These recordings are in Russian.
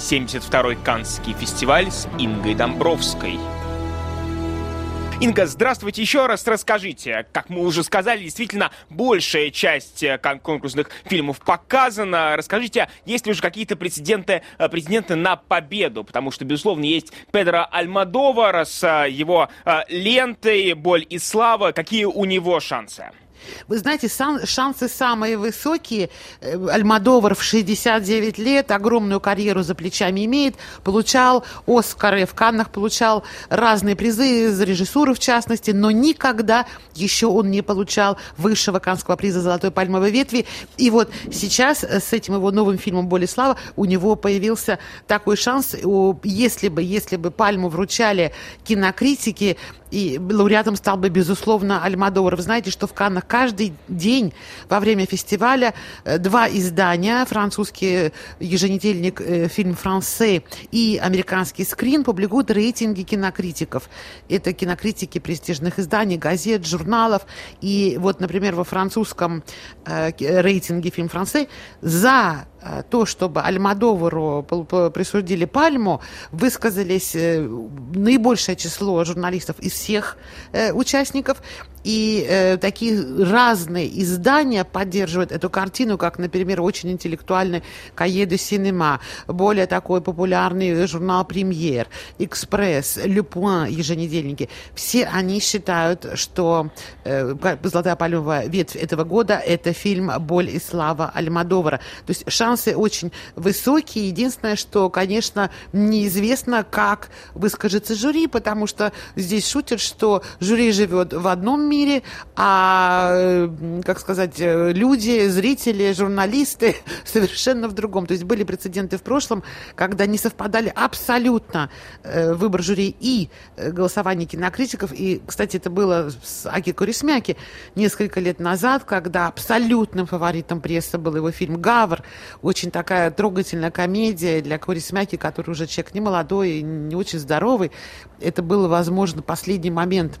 72-й Каннский фестиваль с Ингой Домбровской. Инга, здравствуйте еще раз. Расскажите, как мы уже сказали, действительно большая часть э, конкурсных фильмов показана. Расскажите, есть ли уже какие-то прецеденты, э, прецеденты на победу? Потому что, безусловно, есть Педро Альмадовар с э, его лентой «Боль и слава». Какие у него шансы? Вы знаете, шансы самые высокие. Э, Альмадовар в 69 лет, огромную карьеру за плечами имеет, получал Оскары, в Каннах получал разные призы за режиссуру в частности, но никогда еще он не получал высшего канского приза «Золотой пальмовой ветви». И вот сейчас э, с этим его новым фильмом «Боль и слава» у него появился такой шанс, если бы, если бы пальму вручали кинокритики, и лауреатом стал бы, безусловно, Альмадовар. Вы знаете, что в Каннах каждый день во время фестиваля э, два издания, французский еженедельник э, «Фильм Франсе» и американский «Скрин» публикуют рейтинги кинокритиков. Это кинокритики престижных изданий, газет, журналов. И вот, например, во французском э, рейтинге «Фильм Франсе» за Э, то, чтобы Альмадовару присудили пальму, высказались э, наибольшее число журналистов из всех э, участников. И э, такие разные издания поддерживают эту картину, как, например, очень интеллектуальный «Кае де Синема», более такой популярный журнал «Премьер», «Экспресс», «Le Point», еженедельники. Все они считают, что э, «Золотая пальмовая ветвь» этого года – это фильм «Боль и слава» Альмадовара. То есть шансы очень высокие. Единственное, что, конечно, неизвестно, как выскажется жюри, потому что здесь шутят, что жюри живет в одном мире, а, э, как сказать, э, люди, зрители, журналисты совершенно в другом. То есть были прецеденты в прошлом, когда не совпадали абсолютно э, выбор жюри и голосование кинокритиков. И, кстати, это было с Аки Курисмяки несколько лет назад, когда абсолютным фаворитом прессы был его фильм «Гавр». Очень такая трогательная комедия для Курисмяки, который уже человек не молодой и не очень здоровый. Это было, возможно, последний момент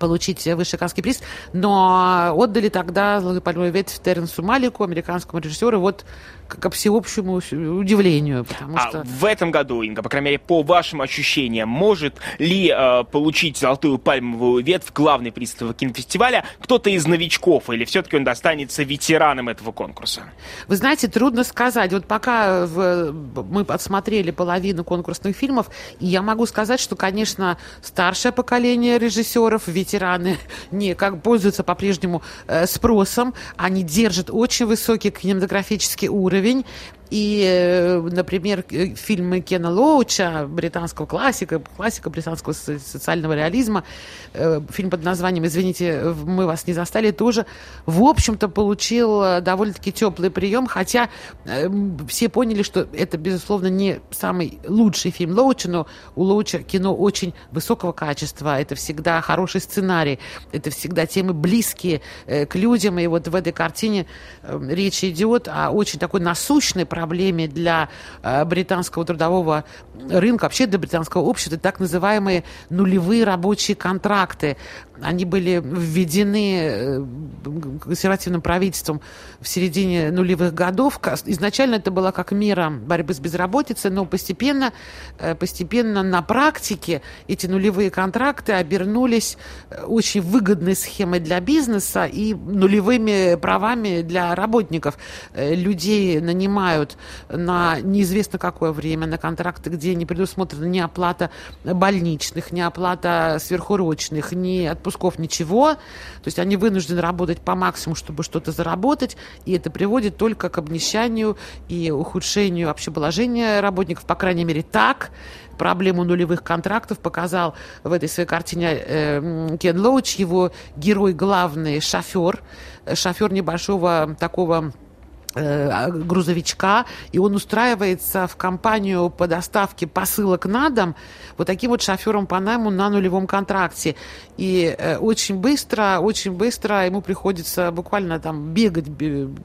получить высший Каннский приз, но отдали тогда «Золотую пальмовую ветвь» Теренсу Малику, американскому режиссеру, вот ко всеобщему удивлению. А что... в этом году, Инга, по крайней мере, по вашим ощущениям, может ли э, получить «Золотую пальмовую ветвь» главный приз этого кинофестиваля кто-то из новичков, или все-таки он достанется ветеранам этого конкурса? Вы знаете, трудно сказать. Вот пока в... мы подсмотрели половину конкурсных фильмов, и я могу сказать, что, конечно, старшее поколение режиссеров, ветераны, не как пользуются по-прежнему э, спросом, они держат очень высокий кинематографический уровень, уровень. И, э, например, э, фильмы Кена Лоуча, британского классика, классика британского социального реализма, э, фильм под названием «Извините, мы вас не застали», тоже, в общем-то, получил довольно-таки теплый прием, хотя все поняли, что это, безусловно, не самый лучший фильм Лоуча, но у Лоуча кино очень высокого качества, это всегда хороший сценарий, это всегда темы близкие к людям, и вот в этой картине речь идет о очень такой насущной проблеме для э, британского трудового рынка, вообще для британского общества, так называемые нулевые рабочие контракты. Они были введены э, консервативным правительством в середине нулевых годов. Изначально это была как мера борьбы с безработицей, но постепенно, э, постепенно на практике эти нулевые контракты обернулись очень выгодной схемой для бизнеса и нулевыми правами для работников. Людей нанимают нанимают на неизвестно какое время, на контракты, где не предусмотрена ни оплата больничных, ни оплата сверхурочных, ни отпусков, ничего. То есть они вынуждены работать по максимуму, чтобы что-то заработать, и это приводит только к обнищанию и ухудшению вообще положения работников, по крайней мере, так проблему нулевых контрактов показал в этой своей картине э, Кен Лоуч, его герой главный шофер, шофер небольшого такого Э, грузовичка, и он устраивается в компанию по доставке посылок на дом вот таким вот шофером по найму на нулевом контракте. И э, очень быстро, очень быстро ему приходится буквально там бегать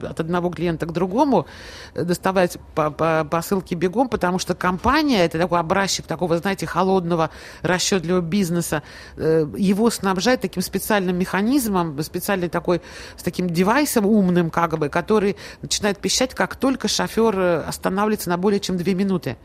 от одного клиента к другому, доставать по, по посылки бегом, потому что компания, это такой образчик такого, знаете, холодного расчетливого бизнеса, э, его снабжает таким специальным механизмом, специальный такой, с таким девайсом умным, как бы, который начинает начинает пищать, как только шофер э, останавливается на более чем две минуты.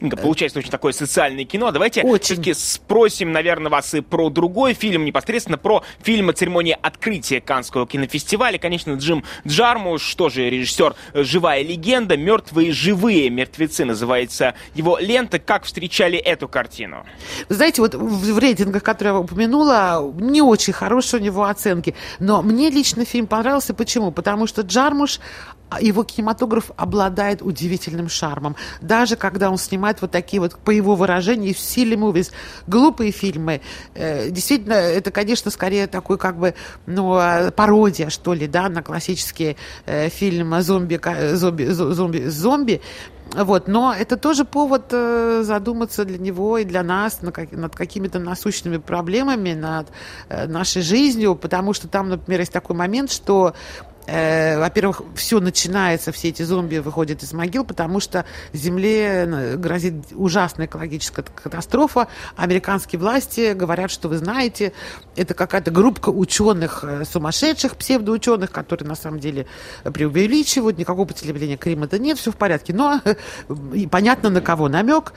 Инга, получается очень такое социальное кино. Давайте все-таки спросим, наверное, вас и про другой фильм, непосредственно про фильм «Церемония открытия Канского кинофестиваля». Конечно, Джим Джармуш, тоже режиссер «Живая легенда», «Мертвые живые мертвецы» называется его лента. Как встречали эту картину? Вы знаете, вот в рейтингах, которые я упомянула, не очень хорошие у него оценки. Но мне лично фильм понравился. Почему? Потому что Джармуш его кинематограф обладает удивительным шармом. Даже когда он снимает вот такие вот, по его выражению, silly movies, глупые фильмы, э, действительно, это, конечно, скорее такой как бы, ну, а, пародия, что ли, да, на классический э, фильм «Зомби», «Зомби», «Зомби», «Зомби», вот, но это тоже повод э, задуматься для него и для нас над какими-то насущными проблемами, над нашей жизнью, потому что там, например, есть такой момент, что э, во-первых, все начинается, все эти зомби выходят из могил, потому что Земле э, грозит ужасная экологическая катастрофа. Американские власти говорят, что вы знаете, это какая-то группа ученых, э, сумасшедших псевдоученых, которые на самом деле преувеличивают, никакого потребления климата нет, все в порядке. Но и понятно, на кого намек.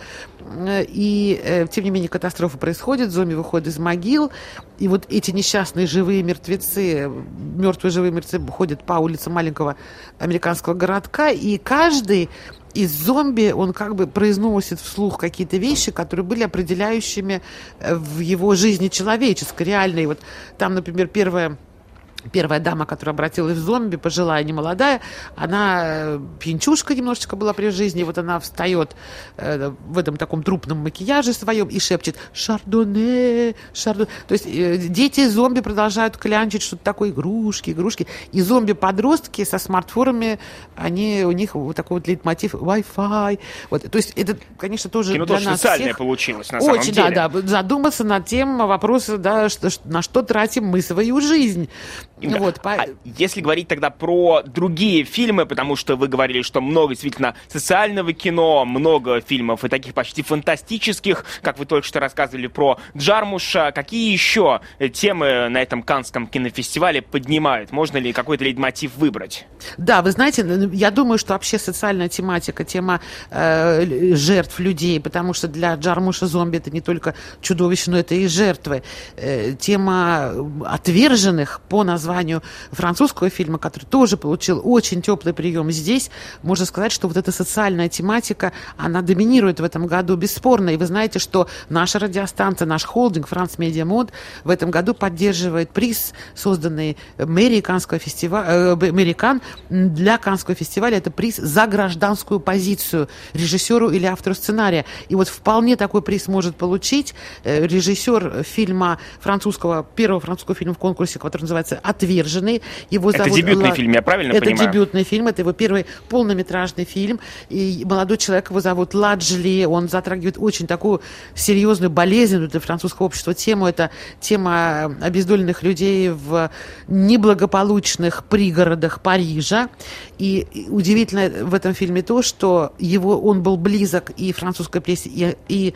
И, э, тем не менее, катастрофа происходит, зомби выходят из могил, и вот эти несчастные живые мертвецы, мертвые живые мертвецы ходят по улице маленького американского городка, и каждый из зомби он как бы произносит вслух какие-то вещи, которые были определяющими э, в его жизни человеческой, реальной. Вот там, например, первая Первая дама, которая обратилась в зомби, пожилая, немолодая, она э, пьянчушка немножечко была при жизни, вот она встает э, в этом таком трупном макияже своем и шепчет «Шардоне, шардоне». То есть э, дети зомби продолжают клянчить что-то такое, игрушки, игрушки. И зомби-подростки со смартфонами, они, у них вот такой вот лейтмотив Wi-Fi. Вот, то есть это, конечно, тоже Кино для тоже нас социальное всех получилось, на очень, самом деле. да, да, задуматься над тем вопроса, да, что, на что тратим мы свою жизнь. Инга, вот, по... а если говорить тогда про другие фильмы, потому что вы говорили, что много действительно социального кино, много фильмов и таких почти фантастических, как вы только что рассказывали про Джармуша, какие еще темы на этом Канском кинофестивале поднимают? Можно ли какой-то лейтмотив выбрать? Да, вы знаете, я думаю, что вообще социальная тематика, тема э, жертв людей, потому что для Джармуша зомби это не только чудовище, но это и жертвы. Э, тема отверженных по названию названию французского фильма, который тоже получил очень теплый прием. Здесь можно сказать, что вот эта социальная тематика, она доминирует в этом году бесспорно. И вы знаете, что наша радиостанция, наш холдинг «Франц Медиа Мод» в этом году поддерживает приз, созданный мэрией Канского фестиваля, э, для Канского фестиваля. Это приз за гражданскую позицию режиссеру или автору сценария. И вот вполне такой приз может получить э, режиссер фильма французского, первого французского фильма в конкурсе, который называется «Отверженный». Его это зовут дебютный Ла... фильм, я правильно это понимаю? Это дебютный фильм, это его первый полнометражный фильм. И молодой человек, его зовут Ладжли, он затрагивает очень такую серьезную, болезненную для французского общества тему. Это тема обездоленных людей в неблагополучных пригородах Парижа. И удивительно в этом фильме то, что его, он был близок и французской прессе, и, и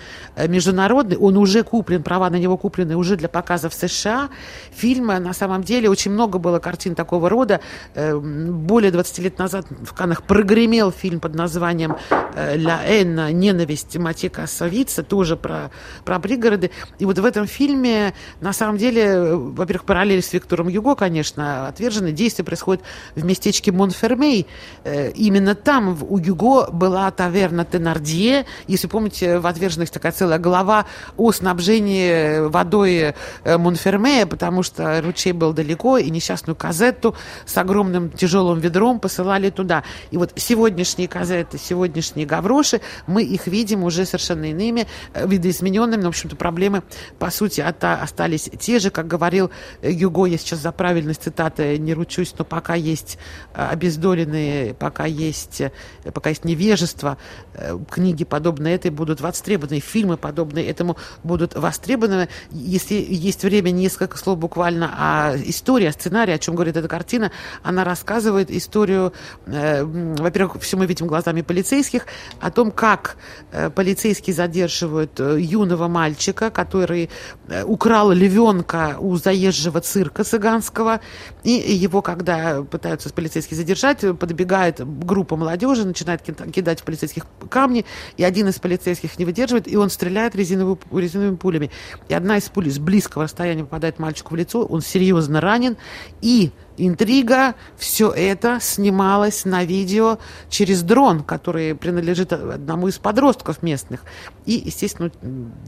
международной. Он уже куплен, права на него куплены уже для показа в США. Фильм на самом деле очень много было картин такого рода. Эм, более 20 лет назад в Каннах прогремел фильм под названием э, «Ля Энна. Ненависть Матье Кассавица», тоже про, про пригороды. И вот в этом фильме, на самом деле, во-первых, параллель с Виктором Юго, конечно, отвержены. Действие происходит в местечке Монфермей. Э, именно там у Юго была таверна Тенардье. Если помните, в «Отверженных» такая целая глава о снабжении водой э, Монфермея, потому что ручей был далеко, и несчастную казетту с огромным тяжелым ведром посылали туда. И вот сегодняшние казеты, сегодняшние гавроши, мы их видим уже совершенно иными, э, видоизмененными, но, в общем-то, проблемы, по сути, остались те же, как говорил Юго, я сейчас за правильность цитаты не ручусь, но пока есть э, обездоленные, пока есть, э, пока есть невежество, книги подобные этой будут востребованы, фильмы подобные этому будут востребованы. Если есть время, несколько слов буквально о истории история, сценарий, о чем говорит эта картина, она рассказывает историю, э, во-первых, все мы видим глазами полицейских, о том, как э, полицейские задерживают э, юного мальчика, который э, украл львенка у заезжего цирка цыганского, и его, когда пытаются полицейские задержать, подбегает группа молодежи, начинает кидать в полицейских камни, и один из полицейских не выдерживает, и он стреляет резиновыми, резиновыми пулями. И одна из пуль с близкого расстояния попадает мальчику в лицо, он серьезно ранен, и интрига, все это снималось на видео через дрон, который принадлежит одному из подростков местных. И, естественно,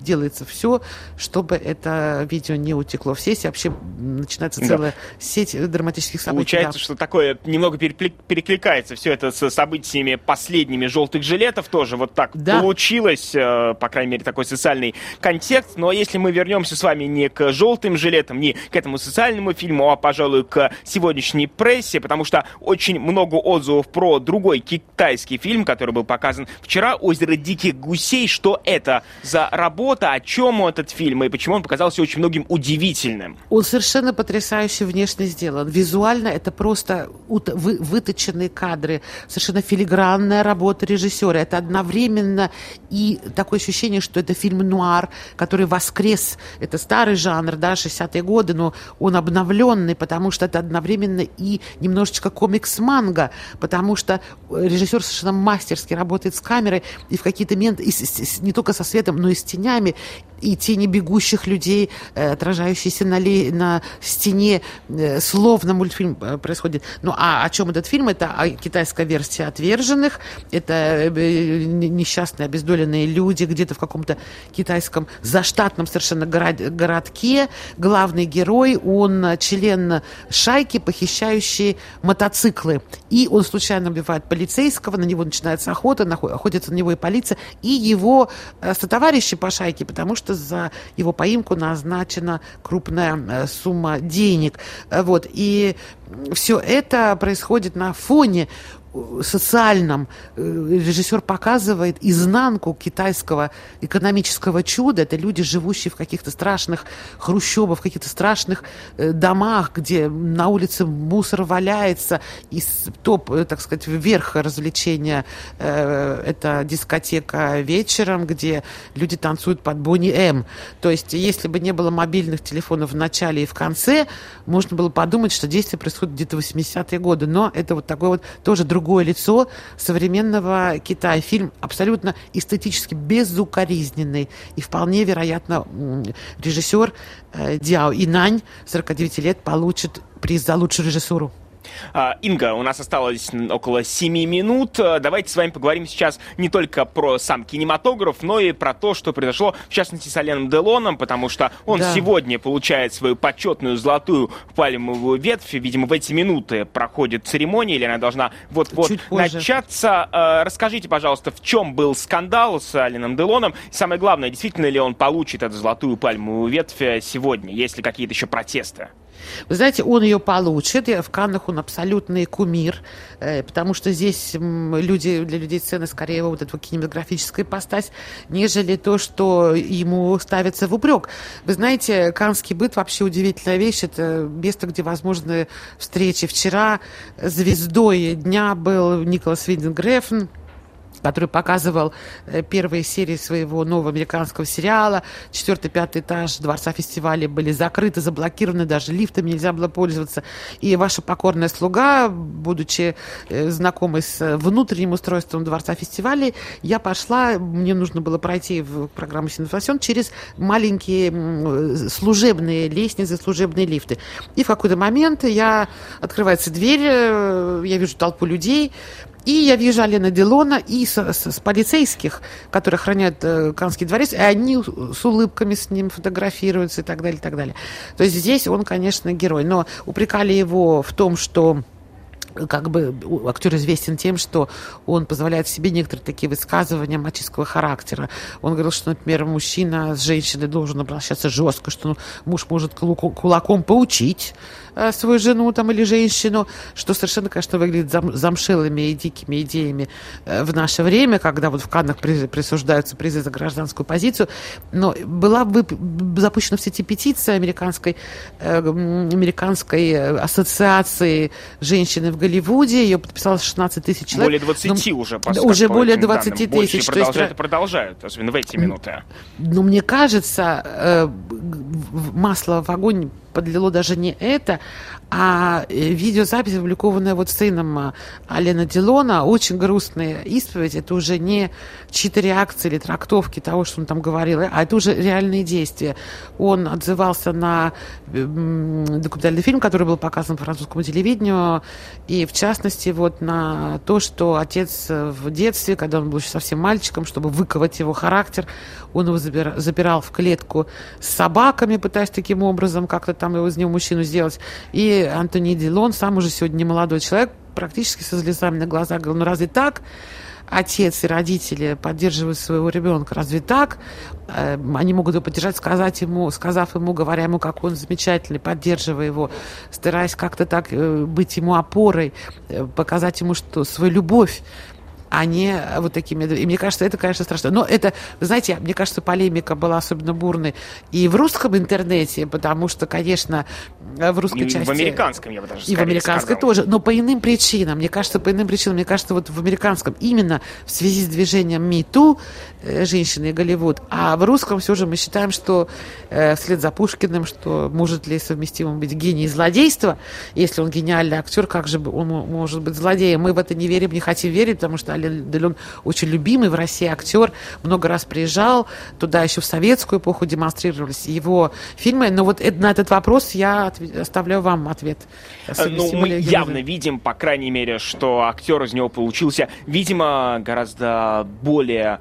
делается все, чтобы это видео не утекло в сеть. Вообще начинается целая да. сеть драматических событий. Получается, да. что такое немного перекликается все это с событиями последними желтых жилетов тоже. Вот так да. получилось, э, по крайней мере, такой социальный контекст. Но если мы вернемся с вами не к желтым жилетам, не к этому социальному фильму, а, пожалуй, к сегодняшней прессе, потому что очень много отзывов про другой китайский фильм, который был показан вчера, «Озеро диких гусей». Что это за работа, о чем этот фильм и почему он показался очень многим удивительным? Он совершенно потрясающе внешне сделан. Визуально это просто вы, выточенные кадры, совершенно филигранная работа режиссера. Это одновременно и такое ощущение, что это фильм нуар, который воскрес. Это старый жанр, да, 60-е годы, но он обновленный, потому что это одновременно одновременно и немножечко комикс-манга, потому что режиссер совершенно мастерски работает с камерой и в какие-то моменты, и с, с, не только со светом, но и с тенями, и тени бегущих людей, э, отражающиеся на, ли, на стене, э, словно мультфильм э, происходит. Ну, а о чем этот фильм? Это китайская версия «Отверженных», это несчастные обездоленные люди где-то в каком-то китайском заштатном совершенно город, городке. Главный герой, он член шайки, похищающие мотоциклы. И он случайно убивает полицейского, на него начинается охота, охотится на него и полиция, и его сотоварищи по шайке, потому что за его поимку назначена крупная э, сумма денег. Э, вот. И все это происходит на фоне социальном э, режиссер показывает изнанку китайского экономического чуда. Это люди, живущие в каких-то страшных хрущебах, в каких-то страшных э, домах, где на улице мусор валяется. И топ, э, так сказать, вверх развлечения – это дискотека вечером, где люди танцуют под Бонни М. То есть, если бы не было мобильных телефонов в начале и в конце, можно было подумать, что действие происходит где-то в 80-е годы. Но это вот такой вот тоже другой другое лицо современного Китая. Фильм абсолютно эстетически безукоризненный. И вполне вероятно режиссер э, Дяо Инань, 49 лет, получит приз за лучшую режиссуру. А, Инга, у нас осталось около 7 минут. А, давайте с вами поговорим сейчас не только про сам кинематограф, но и про то, что произошло, в частности, с Оленом Делоном, потому что он да. сегодня получает свою почетную золотую пальмовую ветвь. Видимо, в эти минуты проходит церемония, или она должна вот-вот начаться. А, расскажите, пожалуйста, в чем был скандал с Оленом Делоном? И самое главное, действительно ли он получит эту золотую пальмовую ветвь сегодня? Есть ли какие-то еще протесты? Вы знаете, он ее получит. В Каннах он абсолютный кумир, э, потому что здесь люди, для людей сцены скорее вот этого кинематографическая ипостась, нежели то, что ему ставится в упрек. Вы знаете, канский быт вообще удивительная вещь. Это место, где возможны встречи. Вчера звездой дня был Николас Винденгрефен, который показывал э, первые серии своего нового американского сериала. Четвертый, пятый этаж Дворца фестиваля были закрыты, заблокированы, даже лифтами нельзя было пользоваться. И ваша покорная слуга, будучи э, знакомой с внутренним устройством Дворца фестиваля, я пошла, мне нужно было пройти в программу «Синфласион» через маленькие служебные лестницы, служебные лифты. И в какой-то момент я открывается дверь, э, я вижу толпу людей, и я вижу Алена Делона и с, с, с полицейских, которые охраняют э, Канский дворец, и они с улыбками с ним фотографируются и так далее, и так далее. То есть здесь он, конечно, герой. Но упрекали его в том, что как бы актер известен тем, что он позволяет себе некоторые такие высказывания мачистского характера. Он говорил, что, например, мужчина с женщиной должен обращаться жестко, что ну, муж может кулаком поучить, э, свою жену там или женщину, что совершенно, конечно, выглядит зам, замшелыми и дикими идеями э, в наше время, когда вот в Каннах присуждаются призы за гражданскую позицию. Но была бы запущена в сети петиция американской, э, американской ассоциации женщины в Голливуде. Ее подписало 16 тысяч человек. Более 20 Но, уже, по, Уже более 20 данным. тысяч. Продолжают есть, продолжают, особенно в эти минуты. Но мне кажется, э, масло в огонь подлило даже не это, а э, видеозапись, опубликованная вот сыном а, Алена Дилона, очень грустная исповедь. Это уже не чьи-то реакции или трактовки того, что он там говорил, а это уже реальные действия. Он отзывался на документальный фильм, который был показан по французскому телевидению, и в частности вот на то, что отец в детстве, когда он был еще совсем мальчиком, чтобы выковать его характер, он его запирал в клетку с собаками, пытаясь таким образом как-то там его из него мужчину сделать. И Антони Дилон, сам уже сегодня не молодой человек, практически со слезами на глазах говорил, ну разве так? отец и родители поддерживают своего ребенка. Разве так? Э, они могут его поддержать, сказать ему, сказав ему, говоря ему, как он замечательный, поддерживая его, стараясь как-то так э, быть ему опорой, э, показать ему, что свою любовь а не вот такими... И мне кажется, это, конечно, страшно. Но это, знаете, мне кажется, полемика была особенно бурной и в русском интернете, потому что, конечно, в русской и части... в американском, я бы даже И в американской сказал. тоже, но по иным причинам. Мне кажется, по иным причинам. Мне кажется, вот в американском именно в связи с движением MeToo э, женщины и Голливуд, а в русском все же мы считаем, что э, вслед за Пушкиным, что может ли совместимым быть гений и злодейство, если он гениальный актер, как же он может быть злодеем? Мы в это не верим, не хотим верить, потому что Ален Делон очень любимый в России актер, много раз приезжал, туда еще в советскую эпоху демонстрировались его фильмы, но вот на этот вопрос я оставляю вам ответ. Э, ну, мы явно видим, по крайней мере, что актер из него получился, видимо, гораздо более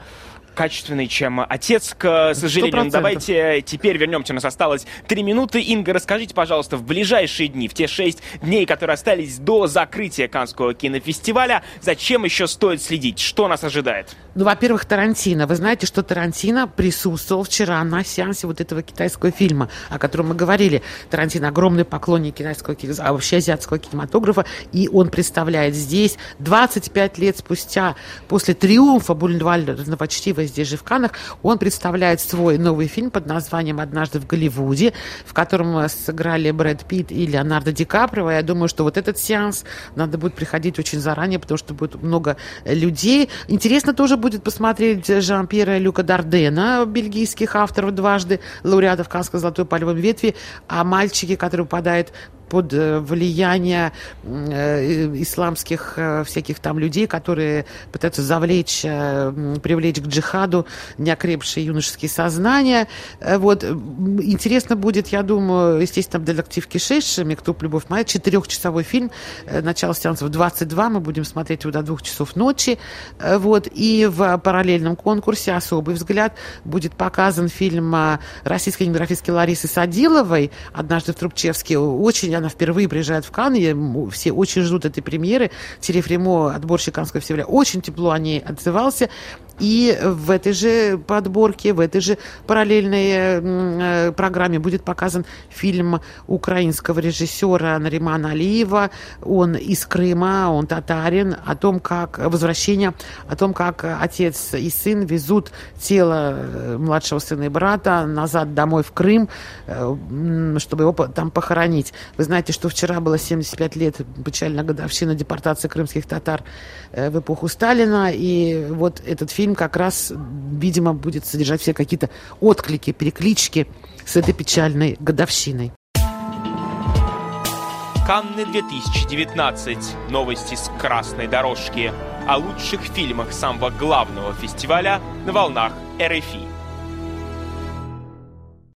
качественный, чем отец, к сожалению. 100%. Давайте теперь вернемся. У нас осталось три минуты. Инга, расскажите, пожалуйста, в ближайшие дни, в те шесть дней, которые остались до закрытия Канского кинофестиваля, зачем еще стоит следить? Что нас ожидает? Ну, во-первых, Тарантино. Вы знаете, что Тарантино присутствовал вчера на сеансе вот этого китайского фильма, о котором мы говорили. Тарантино огромный поклонник китайского, а вообще азиатского кинематографа, и он представляет здесь 25 лет спустя, после триумфа бульварного чтива здесь же в Каннах, он представляет свой новый фильм под названием «Однажды в Голливуде», в котором сыграли Брэд Питт и Леонардо Ди Каприо. Я думаю, что вот этот сеанс надо будет приходить очень заранее, потому что будет много людей. Интересно тоже будет посмотреть Жан-Пьера Люка Дардена, бельгийских авторов дважды, лауреатов Каннской золотой пальмовой ветви, а мальчики, которые попадают под э, влияние э, исламских э, всяких там людей, которые пытаются завлечь, привлечь к джихаду неокрепшие юношеские сознания. Вот. Интересно будет, я думаю, естественно, «Детектив Кишеш», «Мектуб. Любовь моя», четырехчасовой фильм. Начало сеанса в 22, мы будем смотреть его до двух часов ночи. Вот. И в параллельном конкурсе «Особый взгляд» будет показан фильм российской кинематографистки Ларисы Садиловой «Однажды в Трубчевске». Очень она впервые приезжает в Канн, все очень ждут этой премьеры. Терев Ремо, отборщик Каннского фестиваля, очень тепло о ней отзывался. И в этой же подборке, в этой же параллельной э, программе будет показан фильм украинского режиссера Наримана Алиева. Он из Крыма, он татарин, о том, как возвращение, о том, как отец и сын везут тело э, младшего сына и брата назад домой в Крым, э, чтобы его там похоронить. Вы знаете, что вчера было 75 лет печальная годовщина депортации крымских татар в эпоху Сталина, и вот этот фильм фильм как раз, видимо, будет содержать все какие-то отклики, переклички с этой печальной годовщиной. Канны 2019. Новости с красной дорожки. О лучших фильмах самого главного фестиваля на волнах РФИ.